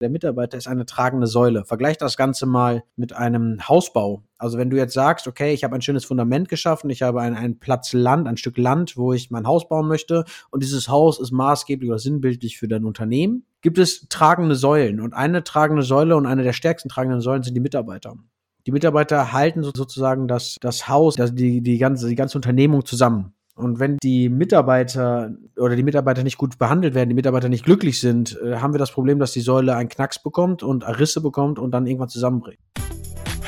Der Mitarbeiter ist eine tragende Säule. Vergleich das Ganze mal mit einem Hausbau. Also wenn du jetzt sagst, okay, ich habe ein schönes Fundament geschaffen, ich habe einen, einen Platz Land, ein Stück Land, wo ich mein Haus bauen möchte und dieses Haus ist maßgeblich oder sinnbildlich für dein Unternehmen, gibt es tragende Säulen. Und eine tragende Säule und eine der stärksten tragenden Säulen sind die Mitarbeiter. Die Mitarbeiter halten sozusagen das, das Haus, das, die, die, ganze, die ganze Unternehmung zusammen. Und wenn die Mitarbeiter oder die Mitarbeiter nicht gut behandelt werden, die Mitarbeiter nicht glücklich sind, äh, haben wir das Problem, dass die Säule einen Knacks bekommt und Risse bekommt und dann irgendwann zusammenbricht.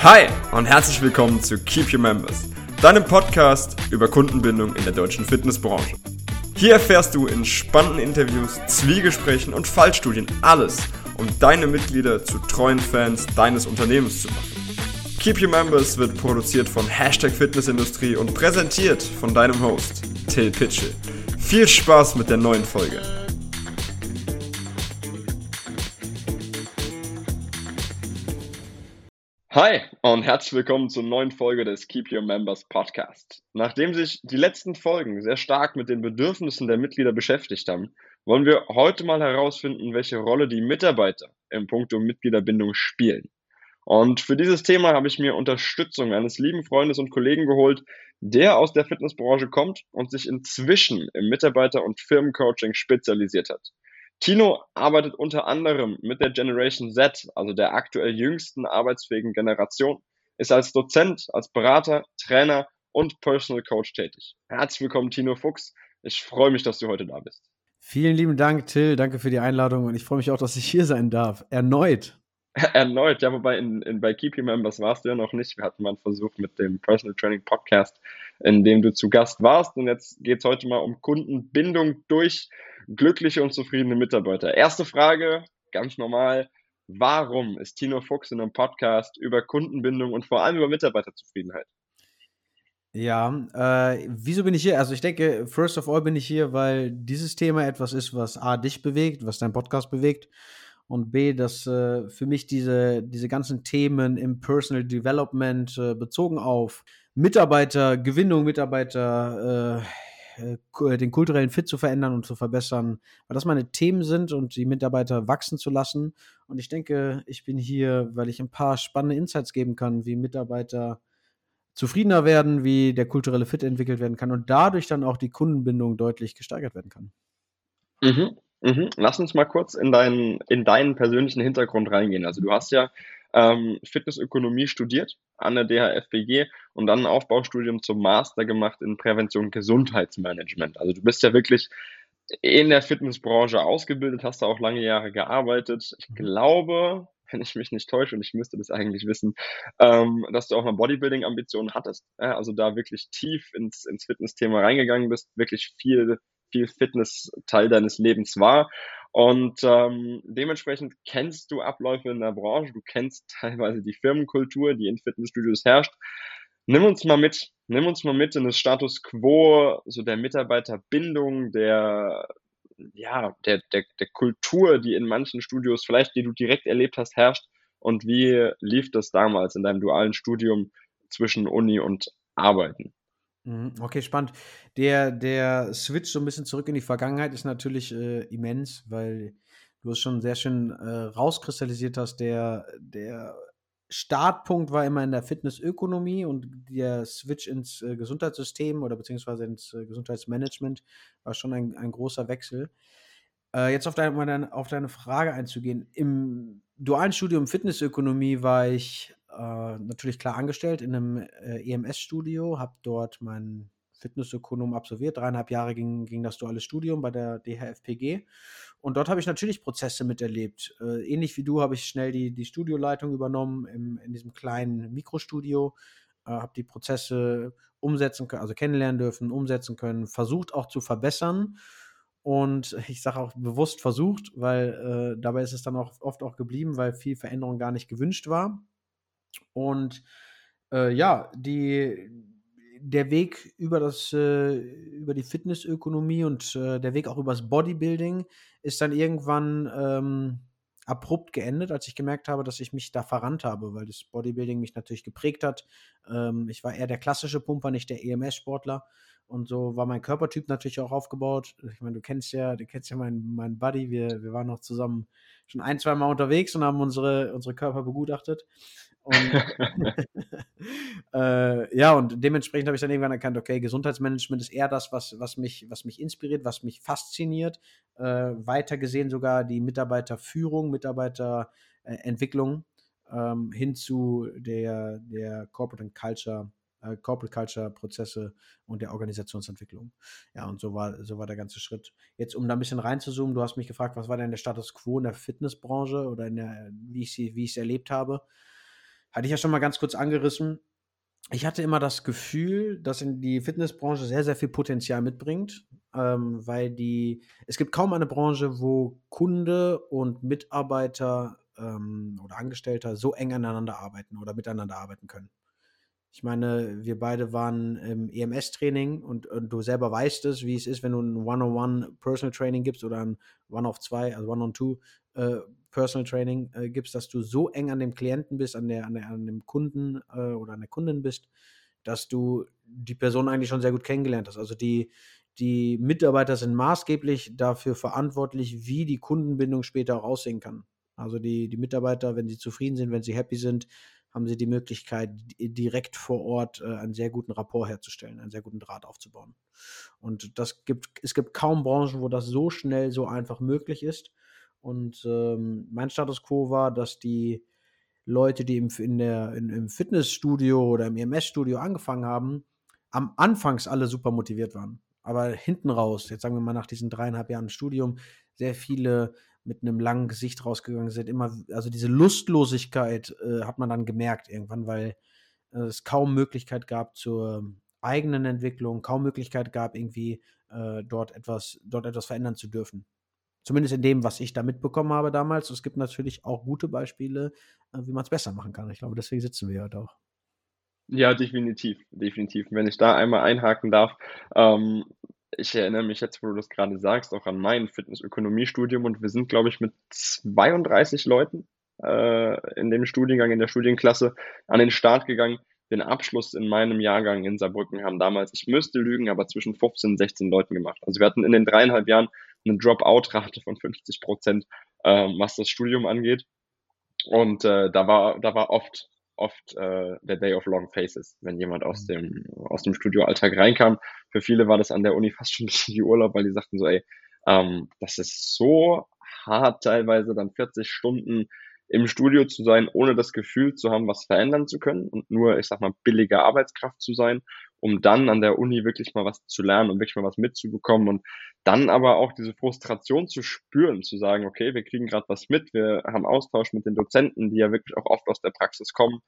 Hi und herzlich willkommen zu Keep Your Members, deinem Podcast über Kundenbindung in der deutschen Fitnessbranche. Hier erfährst du in spannenden Interviews, Zwiegesprächen und Fallstudien alles, um deine Mitglieder zu treuen Fans deines Unternehmens zu machen. Keep Your Members wird produziert von Hashtag Fitnessindustrie und präsentiert von deinem Host, Till Pitchell. Viel Spaß mit der neuen Folge. Hi und herzlich willkommen zur neuen Folge des Keep Your Members Podcast. Nachdem sich die letzten Folgen sehr stark mit den Bedürfnissen der Mitglieder beschäftigt haben, wollen wir heute mal herausfinden, welche Rolle die Mitarbeiter im Punkt um Mitgliederbindung spielen. Und für dieses Thema habe ich mir Unterstützung eines lieben Freundes und Kollegen geholt, der aus der Fitnessbranche kommt und sich inzwischen im Mitarbeiter- und Firmencoaching spezialisiert hat. Tino arbeitet unter anderem mit der Generation Z, also der aktuell jüngsten arbeitsfähigen Generation, ist als Dozent, als Berater, Trainer und Personal Coach tätig. Herzlich willkommen, Tino Fuchs. Ich freue mich, dass du heute da bist. Vielen lieben Dank, Till. Danke für die Einladung und ich freue mich auch, dass ich hier sein darf. Erneut. Erneut, ja, wobei in, in, bei Keep Members warst du ja noch nicht. Wir hatten mal einen Versuch mit dem Personal Training Podcast, in dem du zu Gast warst. Und jetzt geht es heute mal um Kundenbindung durch glückliche und zufriedene Mitarbeiter. Erste Frage, ganz normal. Warum ist Tino Fuchs in einem Podcast über Kundenbindung und vor allem über Mitarbeiterzufriedenheit? Ja, äh, wieso bin ich hier? Also ich denke, first of all bin ich hier, weil dieses Thema etwas ist, was A, dich bewegt, was dein Podcast bewegt und B, dass äh, für mich diese, diese ganzen Themen im Personal Development äh, bezogen auf Mitarbeitergewinnung, Mitarbeiter, äh, äh den kulturellen Fit zu verändern und zu verbessern, weil das meine Themen sind und die Mitarbeiter wachsen zu lassen. Und ich denke, ich bin hier, weil ich ein paar spannende Insights geben kann, wie Mitarbeiter zufriedener werden, wie der kulturelle Fit entwickelt werden kann und dadurch dann auch die Kundenbindung deutlich gesteigert werden kann. Mhm. Mhm. Lass uns mal kurz in deinen, in deinen persönlichen Hintergrund reingehen. Also du hast ja ähm, Fitnessökonomie studiert an der DHFBG und dann ein Aufbaustudium zum Master gemacht in Prävention und Gesundheitsmanagement. Also du bist ja wirklich in der Fitnessbranche ausgebildet, hast da auch lange Jahre gearbeitet. Ich mhm. glaube, wenn ich mich nicht täusche, und ich müsste das eigentlich wissen, ähm, dass du auch mal Bodybuilding-Ambitionen hattest. Ja, also da wirklich tief ins, ins Fitness-Thema reingegangen bist, wirklich viel viel Fitness Teil deines Lebens war. Und ähm, dementsprechend kennst du Abläufe in der Branche, du kennst teilweise die Firmenkultur, die in Fitnessstudios herrscht. Nimm uns mal mit, nimm uns mal mit in das Status quo, so der Mitarbeiterbindung, der ja, der, der, der Kultur, die in manchen Studios, vielleicht die du direkt erlebt hast, herrscht. Und wie lief das damals in deinem dualen Studium zwischen Uni und Arbeiten? Mhm, okay, spannend. Der der Switch so ein bisschen zurück in die Vergangenheit ist natürlich, äh, immens, weil du es schon sehr schön, äh, rauskristallisiert hast. Der der Startpunkt war immer in der Fitnessökonomie und der Switch ins, äh, Gesundheitssystem oder beziehungsweise ins, äh, Gesundheitsmanagement war schon ein ein großer Wechsel. Äh, jetzt auf deine auf deine Frage einzugehen. Im dualen Studium Fitnessökonomie war ich äh, natürlich klar angestellt in einem äh, EMS-Studio, habe dort meinen Fitnessökonom absolviert. Dreieinhalb Jahre ging, ging das duale Studium bei der DHFPG. Und dort habe ich natürlich Prozesse miterlebt. Äh, ähnlich wie du habe ich schnell die, die Studioleitung übernommen im, in diesem kleinen Mikrostudio, äh, habe die Prozesse umsetzen können, also kennenlernen dürfen, umsetzen können, versucht auch zu verbessern. Und ich sage auch bewusst versucht, weil äh, dabei ist es dann auch oft auch geblieben, weil viel Veränderung gar nicht gewünscht war. Und äh, ja, die, der Weg über das, äh, über die Fitnessökonomie und äh, der Weg auch übers Bodybuilding ist dann irgendwann ähm, abrupt geendet, als ich gemerkt habe, dass ich mich da verrannt habe, weil das Bodybuilding mich natürlich geprägt hat. Ähm, ich war eher der klassische Pumper, nicht der EMS-Sportler. Und so war mein Körpertyp natürlich auch aufgebaut. Ich meine, du kennst ja, du kennst ja meinen, meinen Buddy. Wir, wir waren noch zusammen schon ein, zwei Mal unterwegs und haben unsere, unsere Körper begutachtet. Und äh, ja, und dementsprechend habe ich dann irgendwann erkannt, okay, Gesundheitsmanagement ist eher das, was, was, mich, was mich inspiriert, was mich fasziniert. Äh, weiter gesehen sogar die Mitarbeiterführung, Mitarbeiterentwicklung ähm, hin zu der, der Corporate and Culture, äh, Corporate Culture Prozesse und der Organisationsentwicklung. Ja, und so war, so war der ganze Schritt. Jetzt, um da ein bisschen reinzuzoomen, du hast mich gefragt, was war denn der Status quo in der Fitnessbranche oder in der, wie ich sie, wie ich es erlebt habe hatte ich ja schon mal ganz kurz angerissen. Ich hatte immer das Gefühl, dass in die Fitnessbranche sehr, sehr viel Potenzial mitbringt, ähm, weil die, es gibt kaum eine Branche, wo Kunde und Mitarbeiter ähm, oder Angestellter so eng aneinander arbeiten oder miteinander arbeiten können. Ich meine, wir beide waren im EMS-Training und, und, du selber weißt es, wie es ist, wenn du ein One-on-One Personal Training gibst oder ein One-of-Zwei, also One-on-Two äh, äh, gibst, dass du so eng an dem Klienten bist, an, der, an, der, an dem Kunden äh, oder an der Kundin bist, dass du die Person eigentlich schon sehr gut kennengelernt hast. Also die, die Mitarbeiter sind maßgeblich dafür verantwortlich, wie die Kundenbindung später auch aussehen kann. Also die, die Mitarbeiter, wenn sie zufrieden sind, wenn sie happy sind, haben sie die Möglichkeit, direkt vor Ort äh, einen sehr guten Rapport herzustellen, einen sehr guten Draht aufzubauen. Und das gibt, es gibt kaum Branchen, wo das so schnell, so einfach möglich ist. Und ähm, mein Status quo war, dass die Leute, die im, in der, in, im Fitnessstudio oder im EMS-Studio angefangen haben, am Anfangs alle super motiviert waren. Aber hinten raus, jetzt sagen wir mal nach diesen dreieinhalb Jahren Studium, sehr viele mit einem langen Gesicht rausgegangen sind. Immer, also diese Lustlosigkeit äh, hat man dann gemerkt irgendwann, weil äh, es kaum Möglichkeit gab zur eigenen Entwicklung, kaum Möglichkeit gab, irgendwie äh, dort etwas, dort etwas verändern zu dürfen. Zumindest in dem, was ich da mitbekommen habe damals. Es gibt natürlich auch gute Beispiele, äh, wie man es besser machen kann. Ich glaube, deswegen sitzen wir heute auch. Ja, definitiv, definitiv. Wenn ich da einmal einhaken darf, ähm, ich erinnere mich jetzt, wo du das gerade sagst, auch an mein Fitnessökonomiestudium und wir sind, glaube ich, mit 32 Leuten äh, in dem Studiengang, in der Studienklasse an den Start gegangen. Den Abschluss in meinem Jahrgang in Saarbrücken haben damals, ich müsste lügen, aber zwischen 15 und 16 Leuten gemacht. Also wir hatten in den dreieinhalb Jahren eine Dropout-Rate von 50 Prozent, äh, was das Studium angeht. Und äh, da war, da war oft, oft äh, der Day of Long Faces, wenn jemand aus mhm. dem, aus dem Studioalltag reinkam. Für viele war das an der Uni fast schon ein bisschen wie Urlaub, weil die sagten so, ey, ähm, das ist so hart teilweise, dann 40 Stunden im Studio zu sein, ohne das Gefühl zu haben, was verändern zu können und nur, ich sag mal, billige Arbeitskraft zu sein, um dann an der Uni wirklich mal was zu lernen und wirklich mal was mitzubekommen und dann aber auch diese Frustration zu spüren, zu sagen, okay, wir kriegen gerade was mit, wir haben Austausch mit den Dozenten, die ja wirklich auch oft aus der Praxis kommen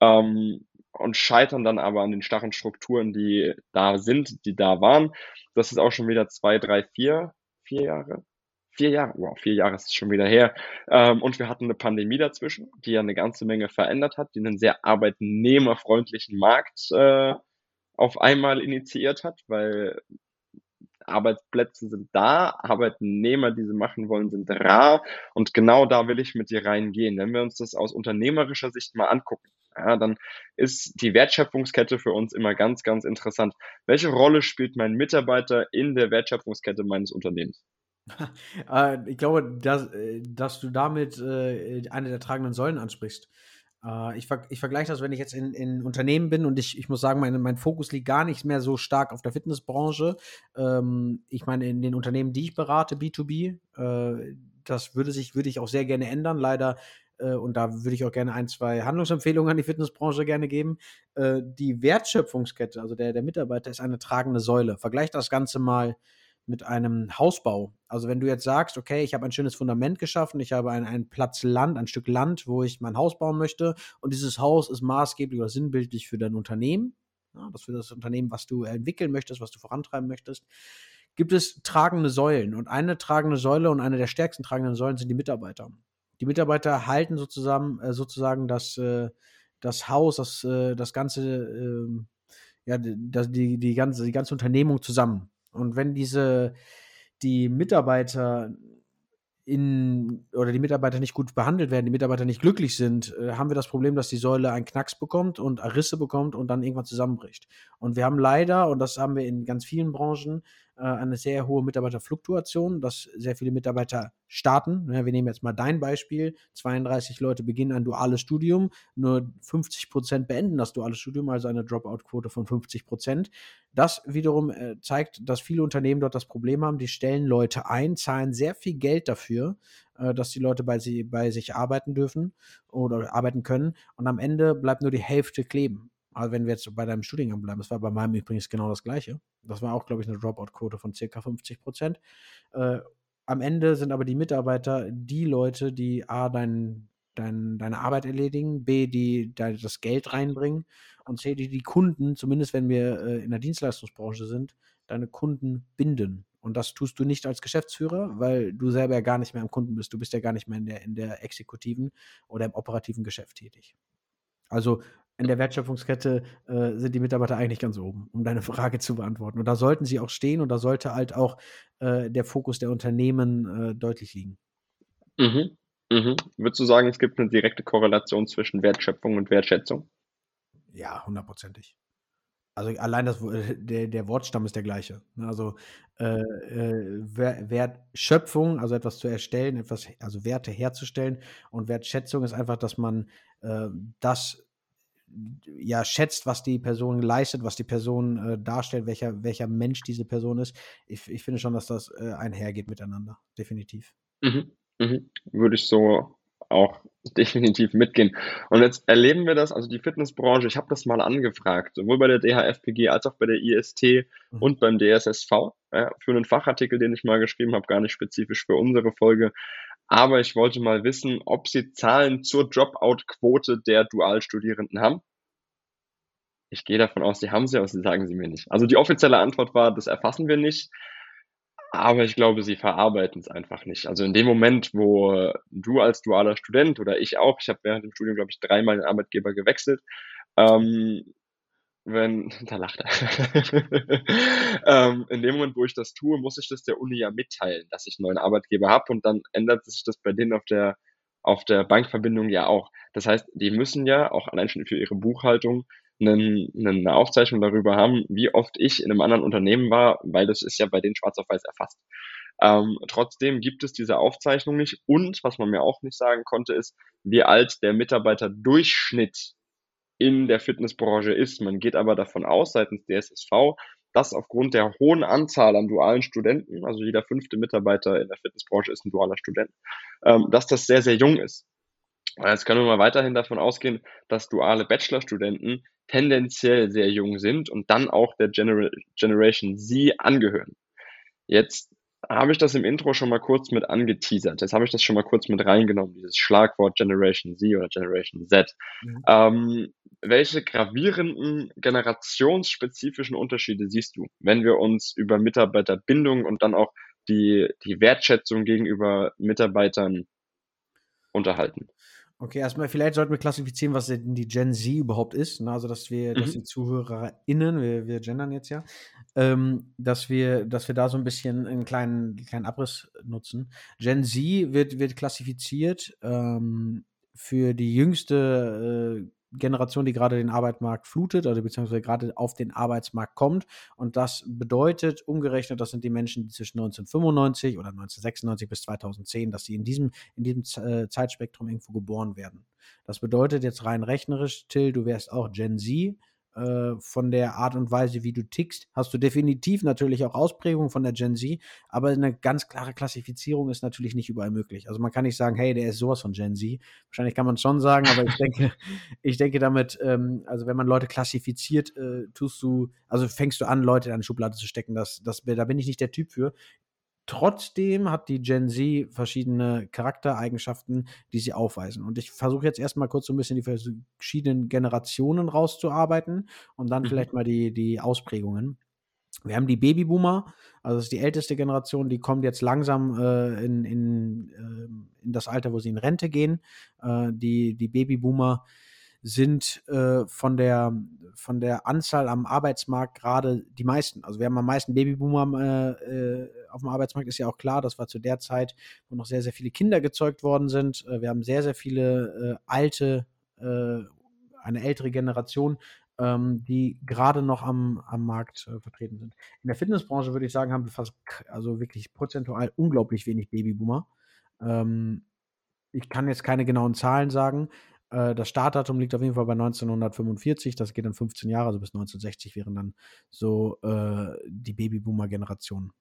ähm, und scheitern dann aber an den starren Strukturen, die da sind, die da waren. Das ist auch schon wieder zwei, drei, vier, vier Jahre, vier Jahre, wow, vier Jahre ist schon wieder her. Ähm, und wir hatten eine Pandemie dazwischen, die ja eine ganze Menge verändert hat, die einen sehr arbeitnehmerfreundlichen Markt äh, auf einmal initiiert hat, weil Arbeitsplätze sind da, Arbeitnehmer, die sie machen wollen, sind rar. Und genau da will ich mit dir reingehen. Wenn wir uns das aus unternehmerischer Sicht mal angucken, ja, dann ist die Wertschöpfungskette für uns immer ganz, ganz interessant. Welche Rolle spielt mein Mitarbeiter in der Wertschöpfungskette meines Unternehmens? Äh, ich glaube, dass, äh, dass du damit äh, eine der tragenden Säulen ansprichst. Ich, ver ich vergleiche das, wenn ich jetzt in, in Unternehmen bin und ich, ich muss sagen, mein, mein Fokus liegt gar nicht mehr so stark auf der Fitnessbranche. Ähm, ich meine, in den Unternehmen, die ich berate, B2B, das würde sich, würde ich auch sehr gerne ändern. Leider und da würde ich auch gerne ein, zwei Handlungsempfehlungen an die Fitnessbranche gerne geben. die Wertschöpfungskette, also der, der Mitarbeiter, ist eine tragende Säule. Vergleich das Ganze mal mit einem Hausbau. Also wenn du jetzt sagst, okay, ich habe ein schönes Fundament geschaffen, ich habe einen, einen Platz Land, ein Stück Land, wo ich mein Haus bauen möchte und dieses Haus ist maßgeblich oder sinnbildlich für dein Unternehmen, ja, das für das Unternehmen, was du entwickeln möchtest, was du vorantreiben möchtest, gibt es tragende Säulen und eine tragende Säule und eine der stärksten tragenden Säulen sind die Mitarbeiter. Die Mitarbeiter halten sozusagen, äh, sozusagen das, äh, das Haus, das, äh, das ganze, ähm, ja, die, die, ganze, die ganze Unternehmung zusammen. Und wenn diese, die Mitarbeiter in, oder die Mitarbeiter nicht gut behandelt werden, die Mitarbeiter nicht glücklich sind, äh, haben wir das Problem, dass die Säule einen Knacks bekommt und Risse bekommt und dann irgendwann zusammenbricht. Und wir haben leider, und das haben wir in ganz vielen Branchen, eine sehr hohe Mitarbeiterfluktuation, dass sehr viele Mitarbeiter starten. Wir nehmen jetzt mal dein Beispiel. 32 Leute beginnen ein duales Studium, nur 50 Prozent beenden das duale Studium, also eine Dropout-Quote von 50 Prozent. Das wiederum äh, zeigt, dass viele Unternehmen dort das Problem haben, die stellen Leute ein, zahlen sehr viel Geld dafür, äh, dass die Leute bei, sie, bei sich arbeiten dürfen oder arbeiten können und am Ende bleibt nur die Hälfte kleben. Also wenn wir jetzt bei deinem Studiengang bleiben, das war bei meinem übrigens genau das Gleiche. Das war auch, glaube ich, eine Dropout-Quote von circa 50 Prozent. Äh, am Ende sind aber die Mitarbeiter die Leute, die A, dein, dein, deine Arbeit erledigen, B, die, die das Geld reinbringen und C, die die Kunden, zumindest wenn wir äh, in der Dienstleistungsbranche sind, deine Kunden binden. Und das tust du nicht als Geschäftsführer, weil du selber ja gar nicht mehr am Kunden bist. Du bist ja gar nicht mehr in der, in der exekutiven oder im operativen Geschäft tätig. Also in der Wertschöpfungskette äh, sind die Mitarbeiter eigentlich ganz oben, um deine Frage zu beantworten. Und da sollten sie auch stehen und da sollte halt auch äh, der Fokus der Unternehmen äh, deutlich liegen. Mhm. Mhm. Würdest du sagen, es gibt eine direkte Korrelation zwischen Wertschöpfung und Wertschätzung? Ja, hundertprozentig. Also allein das, der, der Wortstamm ist der gleiche. Also äh, äh, Wertschöpfung, also etwas zu erstellen, etwas, also Werte herzustellen und Wertschätzung ist einfach, dass man äh, das ja schätzt, was die Person leistet, was die Person äh, darstellt, welcher, welcher Mensch diese Person ist. Ich, ich finde schon, dass das äh, einhergeht miteinander, definitiv. Mhm, mhm. Würde ich so auch definitiv mitgehen. Und jetzt erleben wir das, also die Fitnessbranche, ich habe das mal angefragt, sowohl bei der DHFPG als auch bei der IST mhm. und beim DSSV, ja, für einen Fachartikel, den ich mal geschrieben habe, gar nicht spezifisch für unsere Folge, aber ich wollte mal wissen, ob Sie Zahlen zur Dropout-Quote der Dualstudierenden haben. Ich gehe davon aus, Sie haben sie, aber Sie sagen sie mir nicht. Also die offizielle Antwort war, das erfassen wir nicht. Aber ich glaube, sie verarbeiten es einfach nicht. Also in dem Moment, wo du als dualer Student oder ich auch, ich habe während dem Studium, glaube ich, dreimal den Arbeitgeber gewechselt, ähm, wenn, da lacht er. ähm, in dem Moment, wo ich das tue, muss ich das der Uni ja mitteilen, dass ich einen neuen Arbeitgeber habe und dann ändert sich das bei denen auf der, auf der Bankverbindung ja auch. Das heißt, die müssen ja auch allein schon für ihre Buchhaltung einen, eine Aufzeichnung darüber haben, wie oft ich in einem anderen Unternehmen war, weil das ist ja bei denen schwarz auf weiß erfasst. Ähm, trotzdem gibt es diese Aufzeichnung nicht und was man mir auch nicht sagen konnte, ist, wie alt der Mitarbeiter Durchschnitt in der Fitnessbranche ist. Man geht aber davon aus, seitens DSSV, dass aufgrund der hohen Anzahl an dualen Studenten, also jeder fünfte Mitarbeiter in der Fitnessbranche ist ein dualer Student, ähm, dass das sehr, sehr jung ist. Jetzt können wir mal weiterhin davon ausgehen, dass duale Bachelorstudenten tendenziell sehr jung sind und dann auch der Genera Generation Z angehören. Jetzt habe ich das im Intro schon mal kurz mit angeteasert. Jetzt habe ich das schon mal kurz mit reingenommen, dieses Schlagwort Generation Z oder Generation Z. Mhm. Ähm, welche gravierenden generationsspezifischen Unterschiede siehst du, wenn wir uns über Mitarbeiterbindung und dann auch die, die Wertschätzung gegenüber Mitarbeitern unterhalten? Okay, erstmal, vielleicht sollten wir klassifizieren, was denn die Gen Z überhaupt ist. Ne? Also, dass wir, mhm. dass die ZuhörerInnen, wir, wir gendern jetzt ja, ähm, dass wir, dass wir da so ein bisschen einen kleinen, kleinen Abriss nutzen. Gen Z wird, wird klassifiziert ähm, für die jüngste äh, Generation, die gerade den Arbeitsmarkt flutet, also beziehungsweise gerade auf den Arbeitsmarkt kommt. Und das bedeutet, umgerechnet, das sind die Menschen, die zwischen 1995 oder 1996 bis 2010, dass sie in diesem, in diesem äh, Zeitspektrum irgendwo geboren werden. Das bedeutet jetzt rein rechnerisch, Till, du wärst auch Gen Z äh, von der Art und Weise, wie du tickst, hast du definitiv natürlich auch Ausprägungen von der Gen Z, aber eine ganz klare Klassifizierung ist natürlich nicht überall möglich. Also man kann nicht sagen, hey, der ist sowas von Gen Z. Wahrscheinlich kann man es schon sagen, aber ich denke, ich denke damit, ähm, also wenn man Leute klassifiziert, äh, tust du, also fängst du an, Leute in eine Schublade zu stecken. Das, das, da bin ich nicht der Typ für. Trotzdem hat die Gen Z verschiedene Charaktereigenschaften, die sie aufweisen. Und ich versuche jetzt erstmal kurz so ein bisschen die verschiedenen Generationen rauszuarbeiten und dann mhm. vielleicht mal die, die Ausprägungen. Wir haben die Babyboomer, also das ist die älteste Generation, die kommt jetzt langsam äh, in, in, äh, in das Alter, wo sie in Rente gehen. Äh, die, die Babyboomer sind äh, von, der, von der Anzahl am Arbeitsmarkt gerade die meisten. Also wir haben am meisten Babyboomer äh, äh, auf dem Arbeitsmarkt, ist ja auch klar. Das war zu der Zeit, wo noch sehr, sehr viele Kinder gezeugt worden sind. Äh, wir haben sehr, sehr viele äh, alte, eine ältere Generation, ähm, die gerade noch am, am Markt äh, vertreten sind. In der Fitnessbranche würde ich sagen, haben wir fast, also wirklich prozentual unglaublich wenig Babyboomer. Ähm, ich kann jetzt keine genauen Zahlen sagen. Äh, das Startdatum liegt auf jeden Fall bei 1945. Das geht dann 15 Jahre, also bis 1960 wären dann so äh, die Babyboomer-Generation.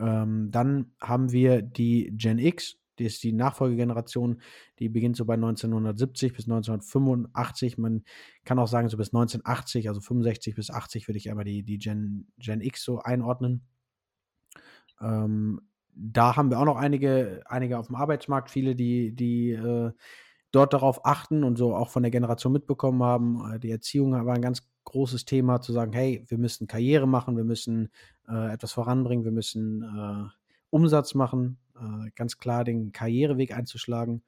Ähm, dann haben wir die Gen X, die ist die Nachfolgegeneration, die beginnt so bei 1970 bis 1985. Man kann auch sagen, so bis 1980, also 65 bis 80 würde ich aber die, die Gen, Gen X so einordnen. Ähm, da haben wir auch noch einige, einige auf dem Arbeitsmarkt, viele, die, die äh, dort darauf achten und so auch von der Generation mitbekommen haben. Äh, die Erziehung war ein ganz großes Thema, zu sagen, hey, wir müssen Karriere machen, wir müssen äh, etwas voranbringen, wir müssen äh, Umsatz machen, äh, ganz klar den Karriereweg einzuschlagen.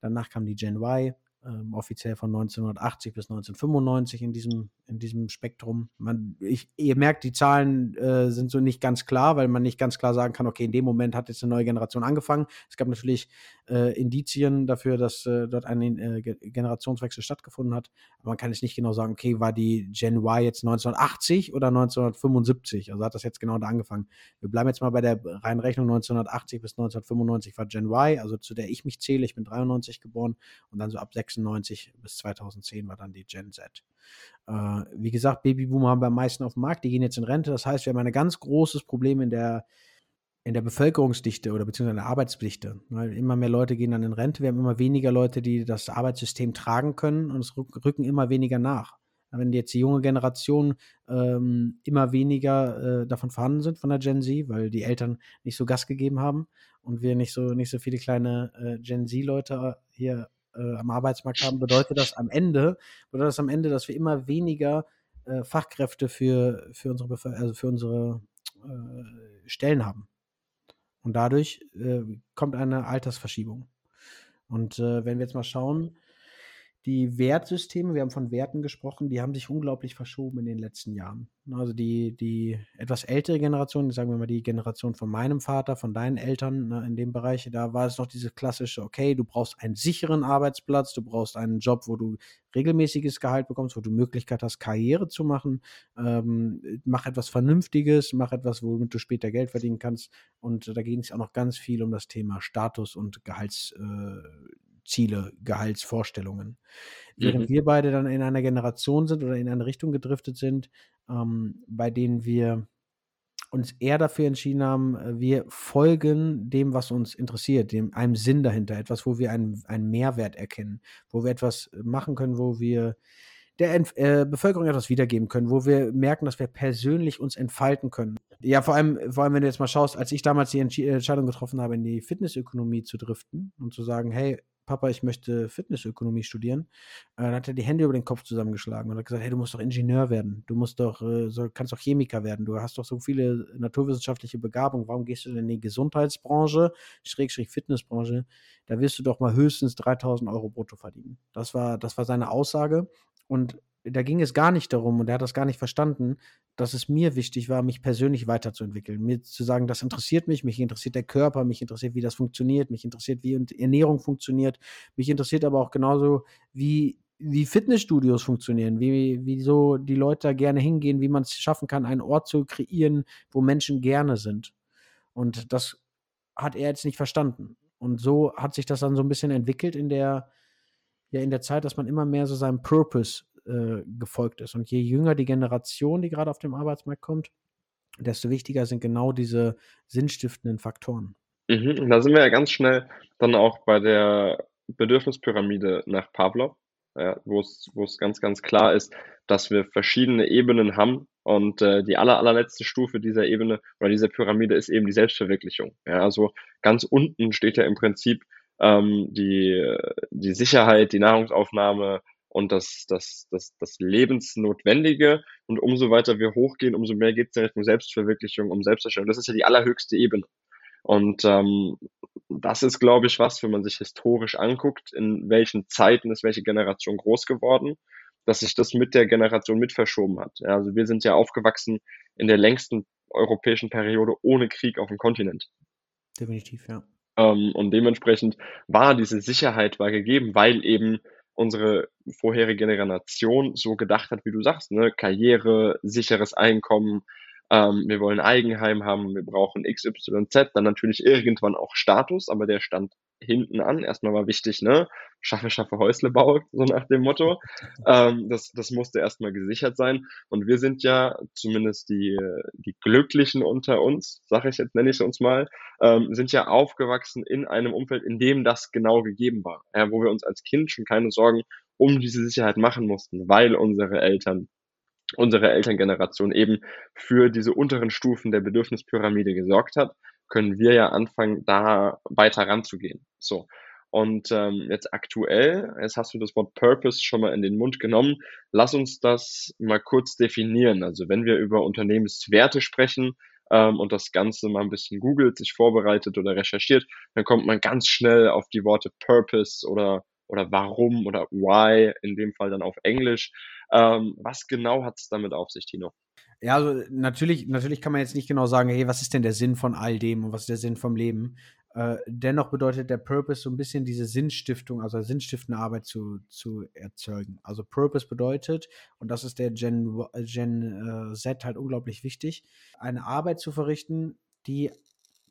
Danach kam die Gen Y, ähm, offiziell von 1980 bis 1995 in diesem, in diesem Spektrum. Man, ich, ihr merkt, die Zahlen äh, sind so nicht ganz klar, weil man nicht ganz klar sagen kann, okay, in dem Moment hat jetzt eine neue Generation angefangen. Es gab natürlich äh, Indizien dafür, dass äh, dort ein äh, Generationswechsel stattgefunden hat. Aber man kann jetzt nicht genau sagen, okay, war die Gen Y jetzt 1980 oder 1975? Also hat das jetzt genau da angefangen. Wir bleiben jetzt mal bei der reinen Rechnung 1980 bis 1995 war Gen Y, also zu der ich mich zähle. Ich bin 93 geboren und dann so ab 96 bis 2010 war dann die Gen Z. Äh, wie gesagt, Babyboomer haben wir am meisten auf dem Markt, die gehen jetzt in Rente. Das heißt, wir haben ein ganz großes Problem in der in der Bevölkerungsdichte oder beziehungsweise in der Arbeitsdichte. Weil immer mehr Leute gehen dann in Rente, wir haben immer weniger Leute, die das Arbeitssystem tragen können und es rücken immer weniger nach. Wenn jetzt die junge Generation ähm, immer weniger äh, davon vorhanden sind von der Gen Z, weil die Eltern nicht so Gas gegeben haben und wir nicht so nicht so viele kleine äh, Gen Z-Leute hier äh, am Arbeitsmarkt haben, bedeutet das am Ende, bedeutet das am Ende, dass wir immer weniger äh, Fachkräfte für, für unsere, Bevölker also für unsere äh, Stellen haben. Und dadurch äh, kommt eine Altersverschiebung. Und äh, wenn wir jetzt mal schauen, die Wertsysteme, wir haben von Werten gesprochen, die haben sich unglaublich verschoben in den letzten Jahren. Also die, die etwas ältere Generation, sagen wir mal die Generation von meinem Vater, von deinen Eltern ne, in dem Bereich, da war es noch dieses klassische, okay, du brauchst einen sicheren Arbeitsplatz, du brauchst einen Job, wo du regelmäßiges Gehalt bekommst, wo du Möglichkeit hast, Karriere zu machen, ähm, mach etwas Vernünftiges, mach etwas, womit du später Geld verdienen kannst. Und da ging es auch noch ganz viel um das Thema Status und Gehalts. Äh, Ziele, Gehaltsvorstellungen. Während mhm. wir beide dann in einer Generation sind oder in eine Richtung gedriftet sind, ähm, bei denen wir uns eher dafür entschieden haben, äh, wir folgen dem, was uns interessiert, dem einem Sinn dahinter, etwas, wo wir einen, einen Mehrwert erkennen, wo wir etwas machen können, wo wir der äh, Bevölkerung etwas wiedergeben können, wo wir merken, dass wir persönlich uns entfalten können. Ja, vor allem, vor allem, wenn du jetzt mal schaust, als ich damals die Entscheidung getroffen habe, in die Fitnessökonomie zu driften und zu sagen, hey, Papa, ich möchte Fitnessökonomie studieren. Äh, dann hat er die Hände über den Kopf zusammengeschlagen und hat gesagt, hey, du musst doch Ingenieur werden, du musst doch, äh, so, kannst doch Chemiker werden, du hast doch so viele naturwissenschaftliche Begabungen, warum gehst du denn in die Gesundheitsbranche, Schrägstrich Fitnessbranche, da wirst du doch mal höchstens 3000 Euro brutto verdienen. Das war, das war seine Aussage. Und da ging es gar nicht darum und er hat das gar nicht verstanden, dass es mir wichtig war, mich persönlich weiterzuentwickeln. Mir zu sagen, das interessiert mich, mich interessiert der Körper, mich interessiert, wie das funktioniert, mich interessiert, wie Ernährung funktioniert, mich interessiert aber auch genauso, wie, wie Fitnessstudios funktionieren, wie, wie so die Leute da gerne hingehen, wie man es schaffen kann, einen Ort zu kreieren, wo Menschen gerne sind. Und das hat er jetzt nicht verstanden. Und so hat sich das dann so ein bisschen entwickelt in der, ja, in der Zeit, dass man immer mehr so seinem Purpose äh, gefolgt ist. Und je jünger die Generation, die gerade auf dem Arbeitsmarkt kommt, desto wichtiger sind genau diese sinnstiftenden Faktoren. Mhm, da sind wir ja ganz schnell dann auch bei der Bedürfnispyramide nach Pavlov, ja, wo es ganz, ganz klar ist, dass wir verschiedene Ebenen haben und äh, die aller, allerletzte Stufe dieser Ebene oder dieser Pyramide ist eben die Selbstverwirklichung. Ja, also ganz unten steht ja im Prinzip ähm, die, die Sicherheit, die Nahrungsaufnahme, und das, das, das, das Lebensnotwendige. Und umso weiter wir hochgehen, umso mehr geht es in Richtung Selbstverwirklichung, um Selbsterstellung. Das ist ja die allerhöchste Ebene. Und ähm, das ist, glaube ich, was, wenn man sich historisch anguckt, in welchen Zeiten ist welche Generation groß geworden, dass sich das mit der Generation mit verschoben hat. Ja, also wir sind ja aufgewachsen in der längsten europäischen Periode ohne Krieg auf dem Kontinent. Definitiv, ja. Ähm, und dementsprechend war diese Sicherheit war gegeben, weil eben unsere vorherige Generation so gedacht hat, wie du sagst, ne? Karriere, sicheres Einkommen, ähm, wir wollen Eigenheim haben, wir brauchen XYZ, dann natürlich irgendwann auch Status, aber der stand hinten an. Erstmal war wichtig, ne? Schaffe, schaffe, Häusle baue, so nach dem Motto. Ähm, das, das musste erstmal gesichert sein. Und wir sind ja, zumindest die, die Glücklichen unter uns, sage ich jetzt, nenne ich uns mal, ähm, sind ja aufgewachsen in einem Umfeld, in dem das genau gegeben war. Ja, wo wir uns als Kind schon keine Sorgen um diese Sicherheit machen mussten, weil unsere Eltern unsere Elterngeneration eben für diese unteren Stufen der Bedürfnispyramide gesorgt hat, können wir ja anfangen, da weiter ranzugehen. So. Und ähm, jetzt aktuell, jetzt hast du das Wort Purpose schon mal in den Mund genommen. Lass uns das mal kurz definieren. Also wenn wir über Unternehmenswerte sprechen ähm, und das Ganze mal ein bisschen googelt, sich vorbereitet oder recherchiert, dann kommt man ganz schnell auf die Worte Purpose oder oder warum oder why, in dem Fall dann auf Englisch. Ähm, was genau hat es damit auf sich, Tino? Ja, also natürlich, natürlich kann man jetzt nicht genau sagen, hey, was ist denn der Sinn von all dem und was ist der Sinn vom Leben? Äh, dennoch bedeutet der Purpose so ein bisschen diese Sinnstiftung, also sinnstiftende Arbeit zu, zu erzeugen. Also Purpose bedeutet, und das ist der Gen, Gen äh, Z halt unglaublich wichtig, eine Arbeit zu verrichten, die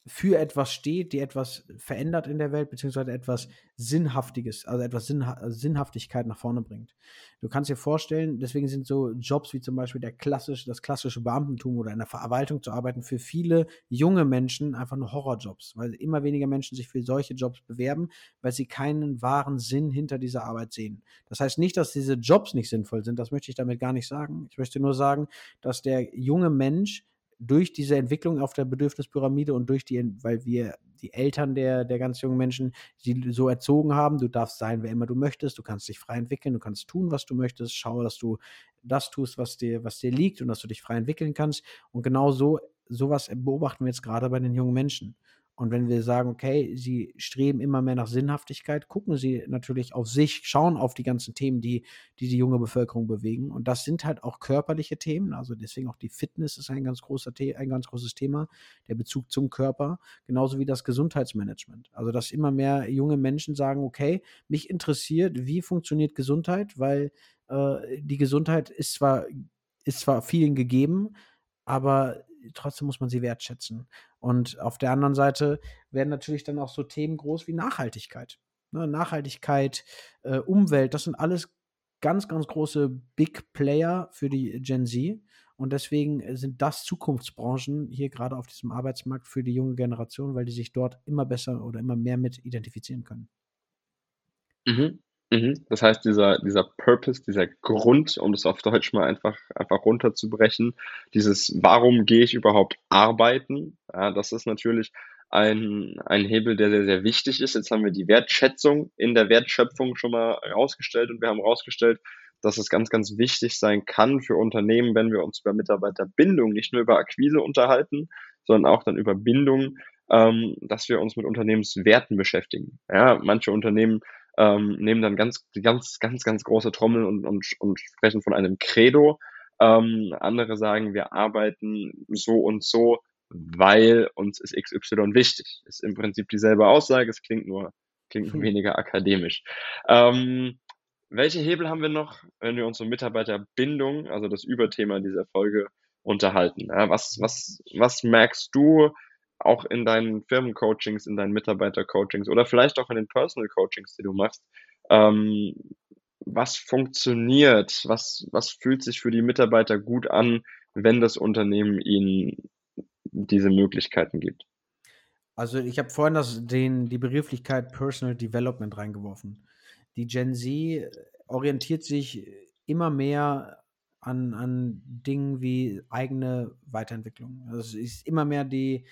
für etwas steht, die etwas verändert in der Welt, beziehungsweise etwas Sinnhaftiges, also etwas Sinnha Sinnhaftigkeit nach vorne bringt. Du kannst dir vorstellen, deswegen sind so Jobs wie zum Beispiel der klassische, das klassische Beamtentum oder in der Verwaltung zu arbeiten für viele junge Menschen einfach nur Horrorjobs, weil immer weniger Menschen sich für solche Jobs bewerben, weil sie keinen wahren Sinn hinter dieser Arbeit sehen. Das heißt nicht, dass diese Jobs nicht sinnvoll sind, das möchte ich damit gar nicht sagen. Ich möchte nur sagen, dass der junge Mensch durch diese Entwicklung auf der Bedürfnispyramide und durch die, weil wir die Eltern der, der ganz jungen Menschen sie so erzogen haben, du darfst sein, wer immer du möchtest, du kannst dich frei entwickeln, du kannst tun, was du möchtest, schau, dass du das tust, was dir, was dir liegt und dass du dich frei entwickeln kannst. Und genau so, sowas beobachten wir jetzt gerade bei den jungen Menschen. Und wenn wir sagen, okay, sie streben immer mehr nach Sinnhaftigkeit, gucken sie natürlich auf sich, schauen auf die ganzen Themen, die, die die junge Bevölkerung bewegen. Und das sind halt auch körperliche Themen. Also deswegen auch die Fitness ist ein ganz großer ein ganz großes Thema, der Bezug zum Körper, genauso wie das Gesundheitsmanagement. Also dass immer mehr junge Menschen sagen, okay, mich interessiert, wie funktioniert Gesundheit, weil äh, die Gesundheit ist zwar ist zwar vielen gegeben, aber trotzdem muss man sie wertschätzen. Und auf der anderen Seite werden natürlich dann auch so Themen groß wie Nachhaltigkeit. Ne, Nachhaltigkeit, äh, Umwelt, das sind alles ganz, ganz große Big Player für die Gen Z. Und deswegen sind das Zukunftsbranchen hier gerade auf diesem Arbeitsmarkt für die junge Generation, weil die sich dort immer besser oder immer mehr mit identifizieren können. Mhm. Mhm. Das heißt, dieser, dieser Purpose, dieser Grund, um das auf Deutsch mal einfach, einfach runterzubrechen, dieses, warum gehe ich überhaupt arbeiten, ja, das ist natürlich ein, ein Hebel, der sehr, sehr wichtig ist. Jetzt haben wir die Wertschätzung in der Wertschöpfung schon mal rausgestellt und wir haben rausgestellt, dass es ganz, ganz wichtig sein kann für Unternehmen, wenn wir uns über Mitarbeiterbindung, nicht nur über Akquise unterhalten, sondern auch dann über Bindung, ähm, dass wir uns mit Unternehmenswerten beschäftigen. Ja, manche Unternehmen ähm, nehmen dann ganz, ganz, ganz, ganz große Trommeln und, und, und sprechen von einem Credo. Ähm, andere sagen, wir arbeiten so und so, weil uns ist XY wichtig. Ist im Prinzip dieselbe Aussage, es klingt nur, klingt nur hm. weniger akademisch. Ähm, welche Hebel haben wir noch, wenn wir uns um Mitarbeiterbindung, also das Überthema dieser Folge, unterhalten? Ja, was, was, was merkst du, auch in deinen Firmencoachings, in deinen Mitarbeitercoachings oder vielleicht auch in den Personal Coachings, die du machst, ähm, was funktioniert, was, was fühlt sich für die Mitarbeiter gut an, wenn das Unternehmen ihnen diese Möglichkeiten gibt? Also ich habe vorhin das, den, die Begrifflichkeit Personal Development reingeworfen. Die Gen Z orientiert sich immer mehr an, an Dingen wie eigene Weiterentwicklung. Also es ist immer mehr die,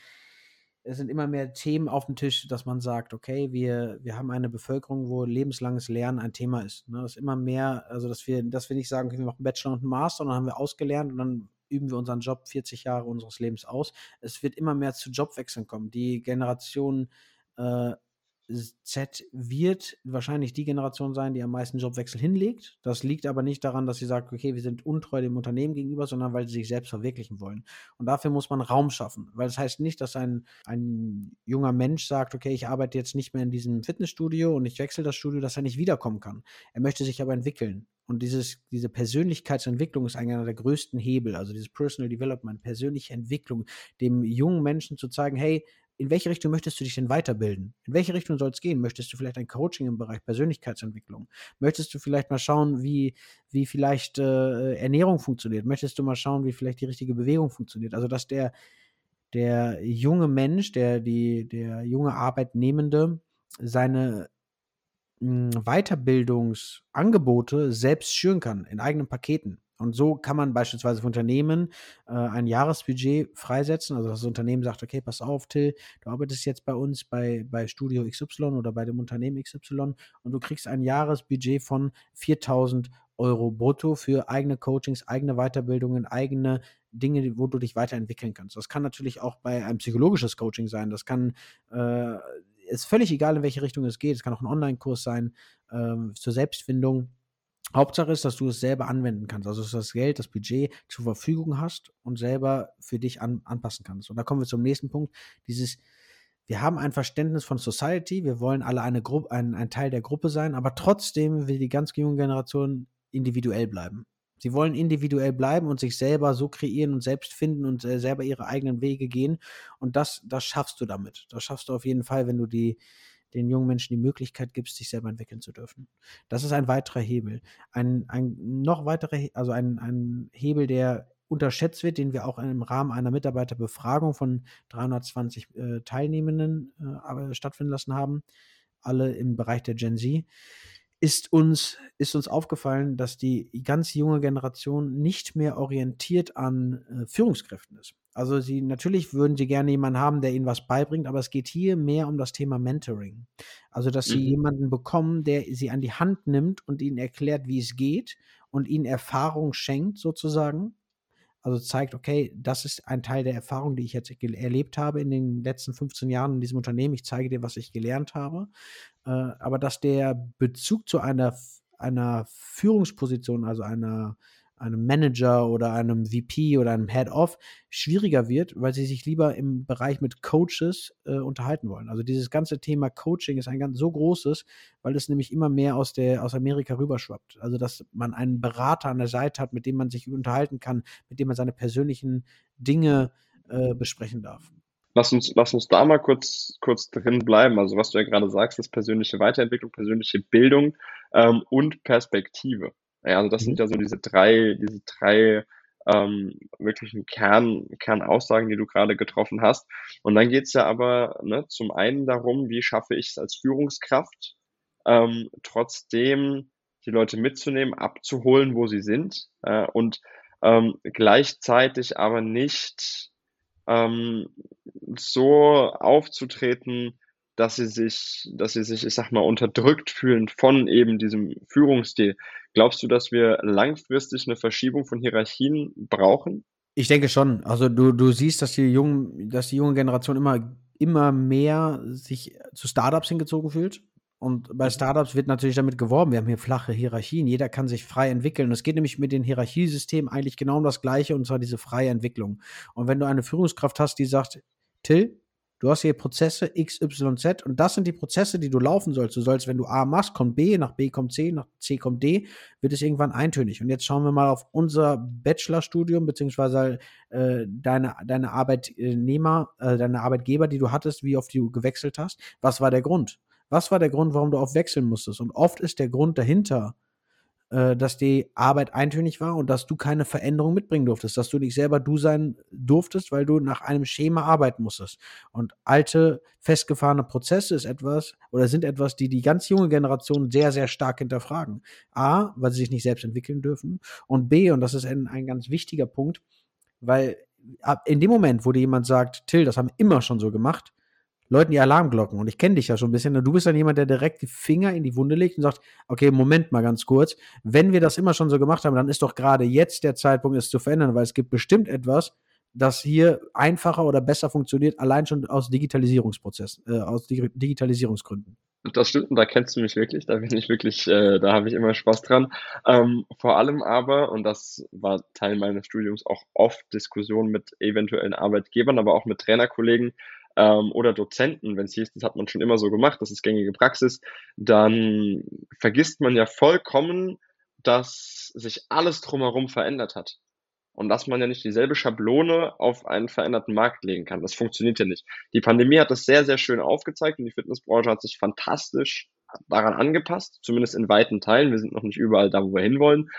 es sind immer mehr Themen auf dem Tisch, dass man sagt, okay, wir, wir haben eine Bevölkerung, wo lebenslanges Lernen ein Thema ist. Ne? Ist immer mehr, also dass wir, dass wir nicht sagen, wir machen Bachelor und Master dann haben wir ausgelernt und dann üben wir unseren Job 40 Jahre unseres Lebens aus. Es wird immer mehr zu Jobwechseln kommen. Die Generation Äh, Z wird wahrscheinlich die Generation sein, die am meisten Jobwechsel hinlegt. Das liegt aber nicht daran, dass sie sagt, okay, wir sind untreu dem Unternehmen gegenüber, sondern weil sie sich selbst verwirklichen wollen. Und dafür muss man Raum schaffen, weil das heißt nicht, dass ein, ein junger Mensch sagt, okay, ich arbeite jetzt nicht mehr in diesem Fitnessstudio und ich wechsle das Studio, dass er nicht wiederkommen kann. Er möchte sich aber entwickeln. Und dieses, diese Persönlichkeitsentwicklung ist einer der größten Hebel, also dieses Personal Development, persönliche Entwicklung, dem jungen Menschen zu zeigen, hey, in welche Richtung möchtest du dich denn weiterbilden? In welche Richtung soll es gehen? Möchtest du vielleicht ein Coaching im Bereich Persönlichkeitsentwicklung? Möchtest du vielleicht mal schauen, wie, wie vielleicht äh, Ernährung funktioniert? Möchtest du mal schauen, wie vielleicht die richtige Bewegung funktioniert? Also, dass der, der junge Mensch, der, die, der junge Arbeitnehmende seine hm, Weiterbildungsangebote selbst schüren kann in eigenen Paketen. Und so kann man beispielsweise für Unternehmen äh, ein Jahresbudget freisetzen. Also das Unternehmen sagt, okay, pass auf, Till, du arbeitest jetzt bei uns bei, bei Studio XY oder bei dem Unternehmen XY und du kriegst ein Jahresbudget von 4000 Euro brutto für eigene Coachings, eigene Weiterbildungen, eigene Dinge, wo du dich weiterentwickeln kannst. Das kann natürlich auch bei einem psychologisches Coaching sein. Das kann, äh, ist völlig egal, in welche Richtung es geht. Es kann auch ein Online-Kurs sein äh, zur Selbstfindung Hauptsache ist, dass du es selber anwenden kannst. Also, dass du das Geld, das Budget zur Verfügung hast und selber für dich an, anpassen kannst. Und da kommen wir zum nächsten Punkt. Dieses, wir haben ein Verständnis von Society. Wir wollen alle eine Gruppe, ein, ein Teil der Gruppe sein, aber trotzdem will die ganz junge Generation individuell bleiben. Sie wollen individuell bleiben und sich selber so kreieren und selbst finden und äh, selber ihre eigenen Wege gehen. Und das, das schaffst du damit. Das schaffst du auf jeden Fall, wenn du die, den jungen Menschen die Möglichkeit gibst, sich selber entwickeln zu dürfen. Das ist ein weiterer Hebel. Ein, ein noch weiterer, also ein, ein Hebel, der unterschätzt wird, den wir auch im Rahmen einer Mitarbeiterbefragung von 320 äh, Teilnehmenden äh, stattfinden lassen haben, alle im Bereich der Gen Z, ist uns, ist uns aufgefallen, dass die ganz junge Generation nicht mehr orientiert an äh, Führungskräften ist. Also sie natürlich würden sie gerne jemanden haben, der ihnen was beibringt, aber es geht hier mehr um das Thema Mentoring. Also dass sie mhm. jemanden bekommen, der sie an die Hand nimmt und ihnen erklärt, wie es geht und ihnen Erfahrung schenkt sozusagen. Also zeigt, okay, das ist ein Teil der Erfahrung, die ich jetzt erlebt habe in den letzten 15 Jahren in diesem Unternehmen. Ich zeige dir, was ich gelernt habe. Äh, aber dass der Bezug zu einer, einer Führungsposition, also einer, einem Manager oder einem VP oder einem Head-Off schwieriger wird, weil sie sich lieber im Bereich mit Coaches äh, unterhalten wollen. Also dieses ganze Thema Coaching ist ein ganz so großes, weil es nämlich immer mehr aus der aus Amerika rüberschwappt. Also dass man einen Berater an der Seite hat, mit dem man sich unterhalten kann, mit dem man seine persönlichen Dinge äh, besprechen darf. Lass uns, lass uns da mal kurz, kurz drin bleiben. Also was du ja gerade sagst, ist persönliche Weiterentwicklung, persönliche Bildung ähm, und Perspektive. Ja, also das mhm. sind ja so diese drei, diese drei ähm, wirklichen Kern, Kernaussagen, die du gerade getroffen hast. Und dann geht's ja aber ne, zum einen darum, wie schaffe ich es als Führungskraft, ähm, trotzdem die Leute mitzunehmen, abzuholen, wo sie sind äh, und ähm, gleichzeitig aber nicht ähm, so aufzutreten, dass sie sich, dass sie sich, ich sag mal, unterdrückt fühlen von eben diesem Führungsstil. Glaubst du, dass wir langfristig eine Verschiebung von Hierarchien brauchen? Ich denke schon. Also du, du siehst, dass die, jungen, dass die junge Generation immer, immer mehr sich zu Startups hingezogen fühlt. Und bei mhm. Startups wird natürlich damit geworben, wir haben hier flache Hierarchien, jeder kann sich frei entwickeln. Und es geht nämlich mit den Hierarchiesystemen eigentlich genau um das Gleiche, und zwar diese freie Entwicklung. Und wenn du eine Führungskraft hast, die sagt, Till, du hast hier Prozesse X, Y, Z und das sind die Prozesse, die du laufen sollst. Du sollst, wenn du A machst, kommt B, nach B kommt C, nach C kommt D, wird es irgendwann eintönig. Und jetzt schauen wir mal auf unser Bachelorstudium, beziehungsweise äh, deine, deine Arbeitnehmer, äh, deine Arbeitgeber, die du hattest, wie oft du gewechselt hast. Was war der Grund? Was war der Grund, warum du oft wechseln musstest? Und oft ist der Grund dahinter, äh, dass die Arbeit eintönig war und dass du keine Veränderung mitbringen durftest, dass du nicht selber du sein durftest, weil du nach einem Schema arbeiten musstest. Und alte, festgefahrene Prozesse ist etwas oder sind etwas, die die ganz junge Generation sehr, sehr stark hinterfragen. A, weil sie sich nicht selbst entwickeln dürfen und B, und das ist ein, ein ganz wichtiger Punkt, weil in dem Moment, wo dir jemand sagt, Till, das haben wir immer schon so gemacht, Leuten die Alarmglocken. Und ich kenne dich ja schon ein bisschen. Du bist dann jemand, der direkt die Finger in die Wunde legt und sagt, okay, Moment mal ganz kurz. Wenn wir das immer schon so gemacht haben, dann ist doch gerade jetzt der Zeitpunkt, es zu verändern, weil es gibt bestimmt etwas, das hier einfacher oder besser funktioniert, allein schon aus Digitalisierungsprozess, äh, aus Digitalisierungsgründen. Das stimmt, und da kennst du mich wirklich, da bin ich wirklich, äh, da habe ich immer Spaß dran. Ähm, vor allem aber, und das war Teil meines Studiums, auch oft Diskussionen mit eventuellen Arbeitgebern, aber auch mit Trainerkollegen ähm, oder Dozenten, wenn es hieß, das hat man schon immer so gemacht, das ist gängige Praxis, dann vergisst man ja vollkommen, dass sich alles drumherum verändert hat und dass man ja nicht dieselbe Schablone auf einen veränderten Markt legen kann. Das funktioniert ja nicht. Die Pandemie hat das sehr, sehr schön aufgezeigt und die Fitnessbranche hat sich fantastisch daran angepasst, zumindest in weiten Teilen. Wir sind noch nicht überall da, wo wir hinwollen.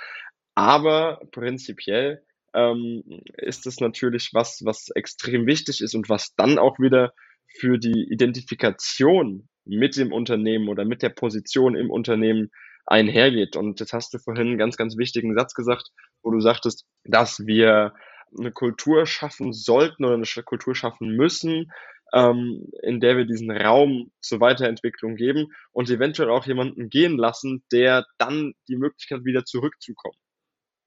Aber prinzipiell ähm, ist es natürlich was, was extrem wichtig ist und was dann auch wieder für die Identifikation mit dem Unternehmen oder mit der Position im Unternehmen einhergeht. Und jetzt hast du vorhin einen ganz, ganz wichtigen Satz gesagt, wo du sagtest, dass wir eine Kultur schaffen sollten oder eine Kultur schaffen müssen, ähm, in der wir diesen Raum zur Weiterentwicklung geben und eventuell auch jemanden gehen lassen, der dann die Möglichkeit wieder zurückzukommen.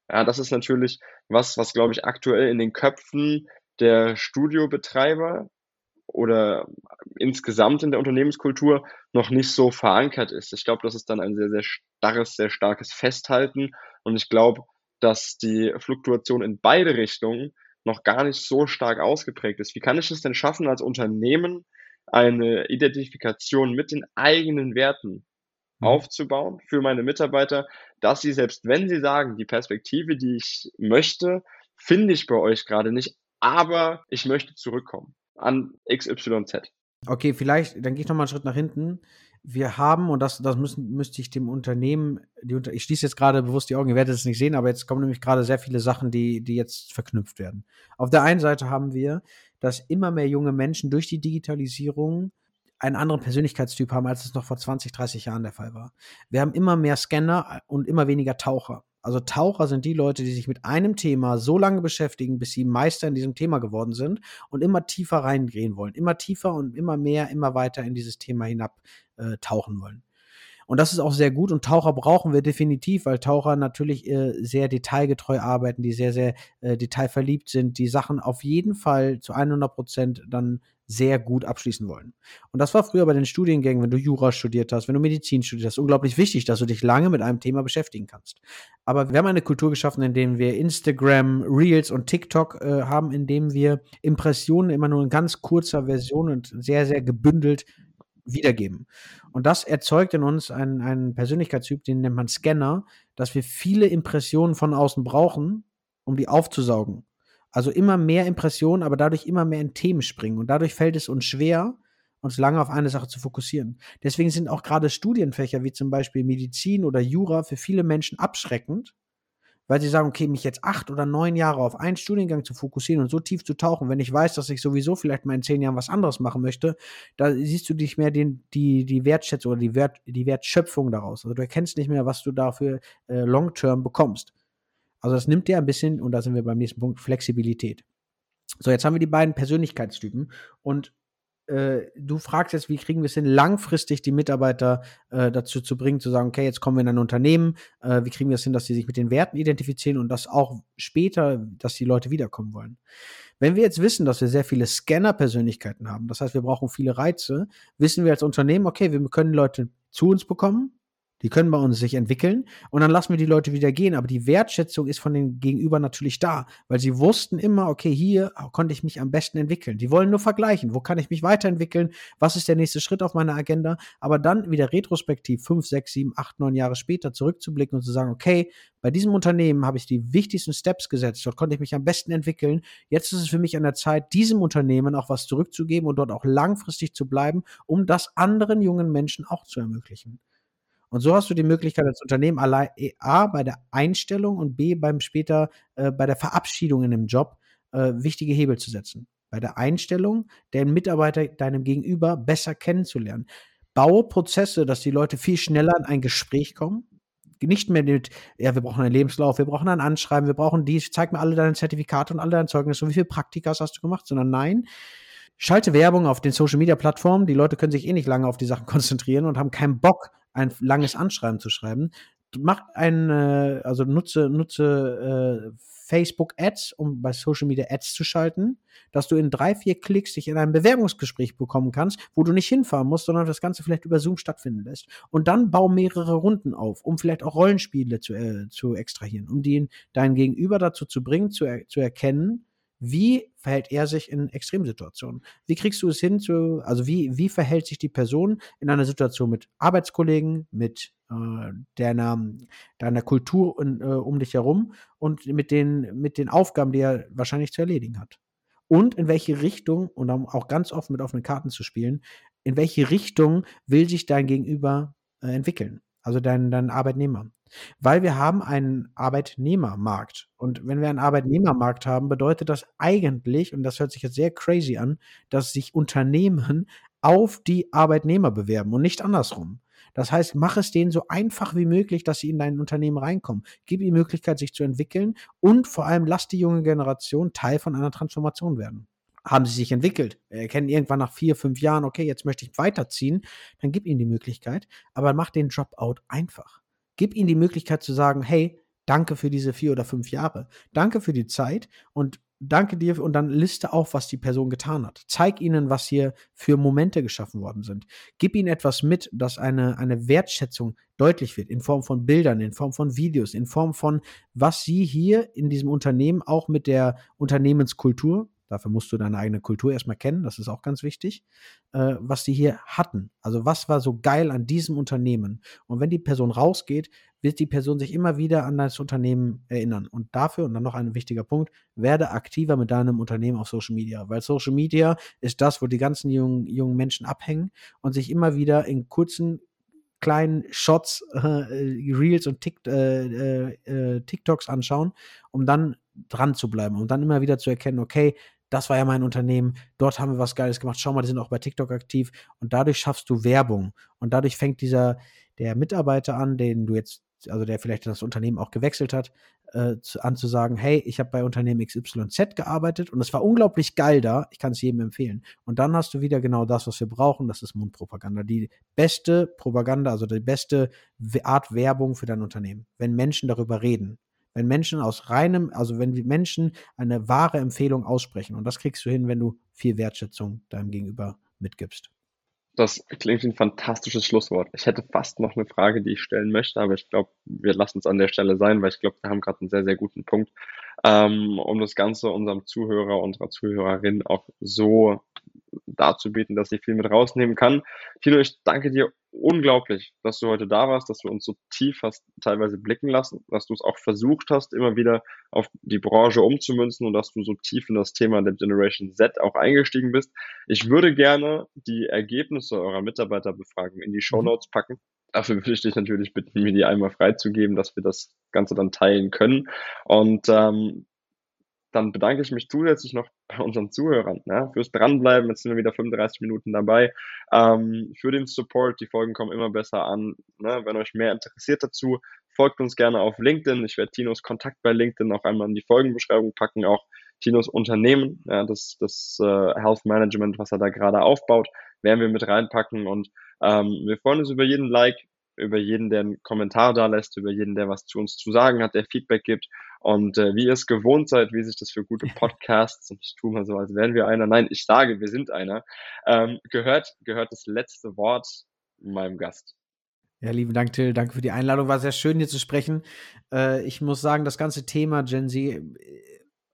Ja, das ist natürlich was, was glaube ich aktuell in den Köpfen der Studiobetreiber oder insgesamt in der Unternehmenskultur noch nicht so verankert ist. Ich glaube, das ist dann ein sehr, sehr starres, sehr starkes Festhalten. Und ich glaube, dass die Fluktuation in beide Richtungen noch gar nicht so stark ausgeprägt ist. Wie kann ich es denn schaffen, als Unternehmen eine Identifikation mit den eigenen Werten. Aufzubauen für meine Mitarbeiter, dass sie selbst wenn sie sagen, die Perspektive, die ich möchte, finde ich bei euch gerade nicht, aber ich möchte zurückkommen an XYZ. Okay, vielleicht, dann gehe ich noch mal einen Schritt nach hinten. Wir haben, und das, das müssen, müsste ich dem Unternehmen, die, ich schließe jetzt gerade bewusst die Augen, ihr werdet es nicht sehen, aber jetzt kommen nämlich gerade sehr viele Sachen, die, die jetzt verknüpft werden. Auf der einen Seite haben wir, dass immer mehr junge Menschen durch die Digitalisierung einen anderen Persönlichkeitstyp haben, als es noch vor 20, 30 Jahren der Fall war. Wir haben immer mehr Scanner und immer weniger Taucher. Also Taucher sind die Leute, die sich mit einem Thema so lange beschäftigen, bis sie Meister in diesem Thema geworden sind und immer tiefer reingehen wollen. Immer tiefer und immer mehr, immer weiter in dieses Thema hinab äh, tauchen wollen. Und das ist auch sehr gut und Taucher brauchen wir definitiv, weil Taucher natürlich äh, sehr detailgetreu arbeiten, die sehr, sehr äh, detailverliebt sind, die Sachen auf jeden Fall zu 100 Prozent dann sehr gut abschließen wollen. Und das war früher bei den Studiengängen, wenn du Jura studiert hast, wenn du Medizin studiert hast, unglaublich wichtig, dass du dich lange mit einem Thema beschäftigen kannst. Aber wir haben eine Kultur geschaffen, in der wir Instagram, Reels und TikTok äh, haben, in dem wir Impressionen immer nur in ganz kurzer Version und sehr, sehr gebündelt wiedergeben. Und das erzeugt in uns einen, einen Persönlichkeitstyp, den nennt man Scanner, dass wir viele Impressionen von außen brauchen, um die aufzusaugen. Also immer mehr Impressionen, aber dadurch immer mehr in Themen springen. Und dadurch fällt es uns schwer, uns lange auf eine Sache zu fokussieren. Deswegen sind auch gerade Studienfächer wie zum Beispiel Medizin oder Jura für viele Menschen abschreckend, weil sie sagen, okay, mich jetzt acht oder neun Jahre auf einen Studiengang zu fokussieren und so tief zu tauchen, wenn ich weiß, dass ich sowieso vielleicht mal in zehn Jahren was anderes machen möchte, da siehst du nicht mehr den, die, die Wertschätzung oder die, Wert, die Wertschöpfung daraus. Also du erkennst nicht mehr, was du dafür äh, long-term bekommst. Also das nimmt dir ein bisschen, und da sind wir beim nächsten Punkt, Flexibilität. So, jetzt haben wir die beiden Persönlichkeitstypen und äh, du fragst jetzt, wie kriegen wir es hin, langfristig die Mitarbeiter äh, dazu zu bringen, zu sagen, okay, jetzt kommen wir in ein Unternehmen, äh, wie kriegen wir es hin, dass sie sich mit den Werten identifizieren und das auch später, dass die Leute wiederkommen wollen. Wenn wir jetzt wissen, dass wir sehr viele Scanner-Persönlichkeiten haben, das heißt, wir brauchen viele Reize, wissen wir als Unternehmen, okay, wir können Leute zu uns bekommen, die können bei uns sich entwickeln und dann lassen wir die Leute wieder gehen. Aber die Wertschätzung ist von den Gegenüber natürlich da, weil sie wussten immer, okay, hier konnte ich mich am besten entwickeln. Die wollen nur vergleichen, wo kann ich mich weiterentwickeln, was ist der nächste Schritt auf meiner Agenda. Aber dann wieder retrospektiv, fünf, sechs, sieben, acht, neun Jahre später zurückzublicken und zu sagen, okay, bei diesem Unternehmen habe ich die wichtigsten Steps gesetzt, dort konnte ich mich am besten entwickeln. Jetzt ist es für mich an der Zeit, diesem Unternehmen auch was zurückzugeben und dort auch langfristig zu bleiben, um das anderen jungen Menschen auch zu ermöglichen. Und so hast du die Möglichkeit als Unternehmen allein äh, A bei der Einstellung und B beim später äh, bei der Verabschiedung in dem Job äh, wichtige Hebel zu setzen. Bei der Einstellung, den Mitarbeiter deinem Gegenüber besser kennenzulernen. Baue Prozesse, dass die Leute viel schneller in ein Gespräch kommen. Nicht mehr mit, ja, wir brauchen einen Lebenslauf, wir brauchen ein Anschreiben, wir brauchen dies, zeig mir alle deine Zertifikate und alle deine Zeugnisse und wie viele Praktikas hast du gemacht, sondern nein, schalte Werbung auf den Social Media Plattformen. Die Leute können sich eh nicht lange auf die Sachen konzentrieren und haben keinen Bock, ein langes Anschreiben zu schreiben. mach ein, äh, also nutze, nutze äh, Facebook Ads, um bei Social Media Ads zu schalten, dass du in drei, vier Klicks dich in ein Bewerbungsgespräch bekommen kannst, wo du nicht hinfahren musst, sondern das Ganze vielleicht über Zoom stattfinden lässt. Und dann bau mehrere Runden auf, um vielleicht auch Rollenspiele zu, äh, zu extrahieren, um den, dein Gegenüber dazu zu bringen, zu, er, zu erkennen, wie verhält er sich in Extremsituationen? Wie kriegst du es hin zu, also wie, wie verhält sich die Person in einer Situation mit Arbeitskollegen, mit äh, deiner, deiner Kultur in, äh, um dich herum und mit den, mit den Aufgaben, die er wahrscheinlich zu erledigen hat? Und in welche Richtung, und auch ganz oft mit offenen Karten zu spielen, in welche Richtung will sich dein Gegenüber äh, entwickeln? Also dein, dein Arbeitnehmer. Weil wir haben einen Arbeitnehmermarkt. Und wenn wir einen Arbeitnehmermarkt haben, bedeutet das eigentlich, und das hört sich jetzt sehr crazy an, dass sich Unternehmen auf die Arbeitnehmer bewerben und nicht andersrum. Das heißt, mach es denen so einfach wie möglich, dass sie in dein Unternehmen reinkommen. Gib ihnen die Möglichkeit, sich zu entwickeln und vor allem lass die junge Generation Teil von einer Transformation werden haben sie sich entwickelt, erkennen irgendwann nach vier, fünf Jahren, okay, jetzt möchte ich weiterziehen, dann gib ihnen die Möglichkeit, aber mach den Dropout einfach. Gib ihnen die Möglichkeit zu sagen, hey, danke für diese vier oder fünf Jahre, danke für die Zeit und danke dir und dann liste auf, was die Person getan hat. Zeig ihnen, was hier für Momente geschaffen worden sind. Gib ihnen etwas mit, dass eine, eine Wertschätzung deutlich wird, in Form von Bildern, in Form von Videos, in Form von, was sie hier in diesem Unternehmen auch mit der Unternehmenskultur, Dafür musst du deine eigene Kultur erstmal kennen, das ist auch ganz wichtig, äh, was die hier hatten. Also was war so geil an diesem Unternehmen? Und wenn die Person rausgeht, wird die Person sich immer wieder an das Unternehmen erinnern. Und dafür, und dann noch ein wichtiger Punkt, werde aktiver mit deinem Unternehmen auf Social Media. Weil Social Media ist das, wo die ganzen jungen, jungen Menschen abhängen und sich immer wieder in kurzen kleinen Shots, äh, Reels und Tick, äh, äh, äh, TikToks anschauen, um dann dran zu bleiben und dann immer wieder zu erkennen, okay, das war ja mein Unternehmen, dort haben wir was Geiles gemacht, schau mal, die sind auch bei TikTok aktiv. Und dadurch schaffst du Werbung. Und dadurch fängt dieser, der Mitarbeiter an, den du jetzt, also der vielleicht das Unternehmen auch gewechselt hat, äh, zu, an zu sagen, hey, ich habe bei Unternehmen XYZ gearbeitet und es war unglaublich geil da, ich kann es jedem empfehlen. Und dann hast du wieder genau das, was wir brauchen, das ist Mundpropaganda. Die beste Propaganda, also die beste Art Werbung für dein Unternehmen, wenn Menschen darüber reden. Wenn Menschen aus reinem, also wenn Menschen eine wahre Empfehlung aussprechen. Und das kriegst du hin, wenn du viel Wertschätzung deinem Gegenüber mitgibst. Das klingt wie ein fantastisches Schlusswort. Ich hätte fast noch eine Frage, die ich stellen möchte, aber ich glaube, wir lassen es an der Stelle sein, weil ich glaube, wir haben gerade einen sehr, sehr guten Punkt, ähm, um das Ganze unserem Zuhörer, unserer Zuhörerin auch so darzubieten, dass ich viel mit rausnehmen kann. Tino, ich danke dir unglaublich, dass du heute da warst, dass du uns so tief hast teilweise blicken lassen, dass du es auch versucht hast, immer wieder auf die Branche umzumünzen und dass du so tief in das Thema der Generation Z auch eingestiegen bist. Ich würde gerne die Ergebnisse eurer Mitarbeiterbefragung in die Show mhm. Notes packen. Dafür würde ich dich natürlich bitten, mir die einmal freizugeben, dass wir das Ganze dann teilen können. Und ähm, dann bedanke ich mich zusätzlich noch bei unseren Zuhörern ne, fürs Dranbleiben. Jetzt sind wir wieder 35 Minuten dabei. Ähm, für den Support. Die Folgen kommen immer besser an. Ne? Wenn euch mehr interessiert dazu, folgt uns gerne auf LinkedIn. Ich werde Tinos Kontakt bei LinkedIn auch einmal in die Folgenbeschreibung packen. Auch Tinos Unternehmen, ja, das, das äh, Health Management, was er da gerade aufbaut, werden wir mit reinpacken. Und ähm, wir freuen uns über jeden Like, über jeden, der einen Kommentar da lässt, über jeden, der was zu uns zu sagen hat, der Feedback gibt. Und äh, wie ihr es gewohnt seid, wie sich das für gute Podcasts, und ich tue mal so, als wären wir einer, nein, ich sage, wir sind einer, ähm, gehört, gehört das letzte Wort meinem Gast. Ja, lieben Dank, Till. Danke für die Einladung. War sehr schön, hier zu sprechen. Äh, ich muss sagen, das ganze Thema Gen Z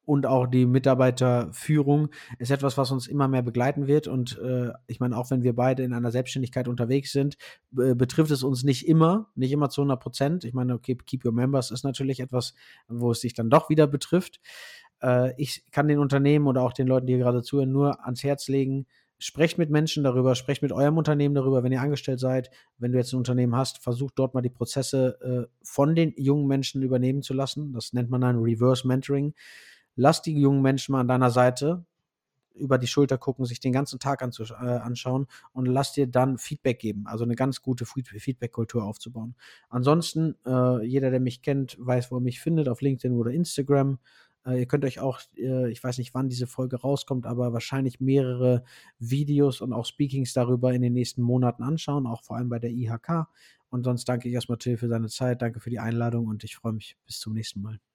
und auch die Mitarbeiterführung ist etwas, was uns immer mehr begleiten wird. Und äh, ich meine, auch wenn wir beide in einer Selbstständigkeit unterwegs sind, äh, betrifft es uns nicht immer, nicht immer zu 100 Prozent. Ich meine, okay, Keep Your Members ist natürlich etwas, wo es sich dann doch wieder betrifft. Äh, ich kann den Unternehmen oder auch den Leuten, die hier gerade zuhören, nur ans Herz legen, sprecht mit Menschen darüber, sprecht mit eurem Unternehmen darüber, wenn ihr angestellt seid, wenn du jetzt ein Unternehmen hast, versucht dort mal die Prozesse äh, von den jungen Menschen übernehmen zu lassen. Das nennt man dann Reverse Mentoring lass die jungen Menschen mal an deiner Seite über die Schulter gucken, sich den ganzen Tag äh, anschauen und lass dir dann Feedback geben. Also eine ganz gute Feedback-Kultur aufzubauen. Ansonsten, äh, jeder, der mich kennt, weiß, wo er mich findet, auf LinkedIn oder Instagram. Äh, ihr könnt euch auch, äh, ich weiß nicht, wann diese Folge rauskommt, aber wahrscheinlich mehrere Videos und auch Speakings darüber in den nächsten Monaten anschauen, auch vor allem bei der IHK. Und sonst danke ich erstmal Till für seine Zeit, danke für die Einladung und ich freue mich bis zum nächsten Mal.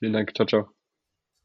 Vielen Dank, ciao, ciao.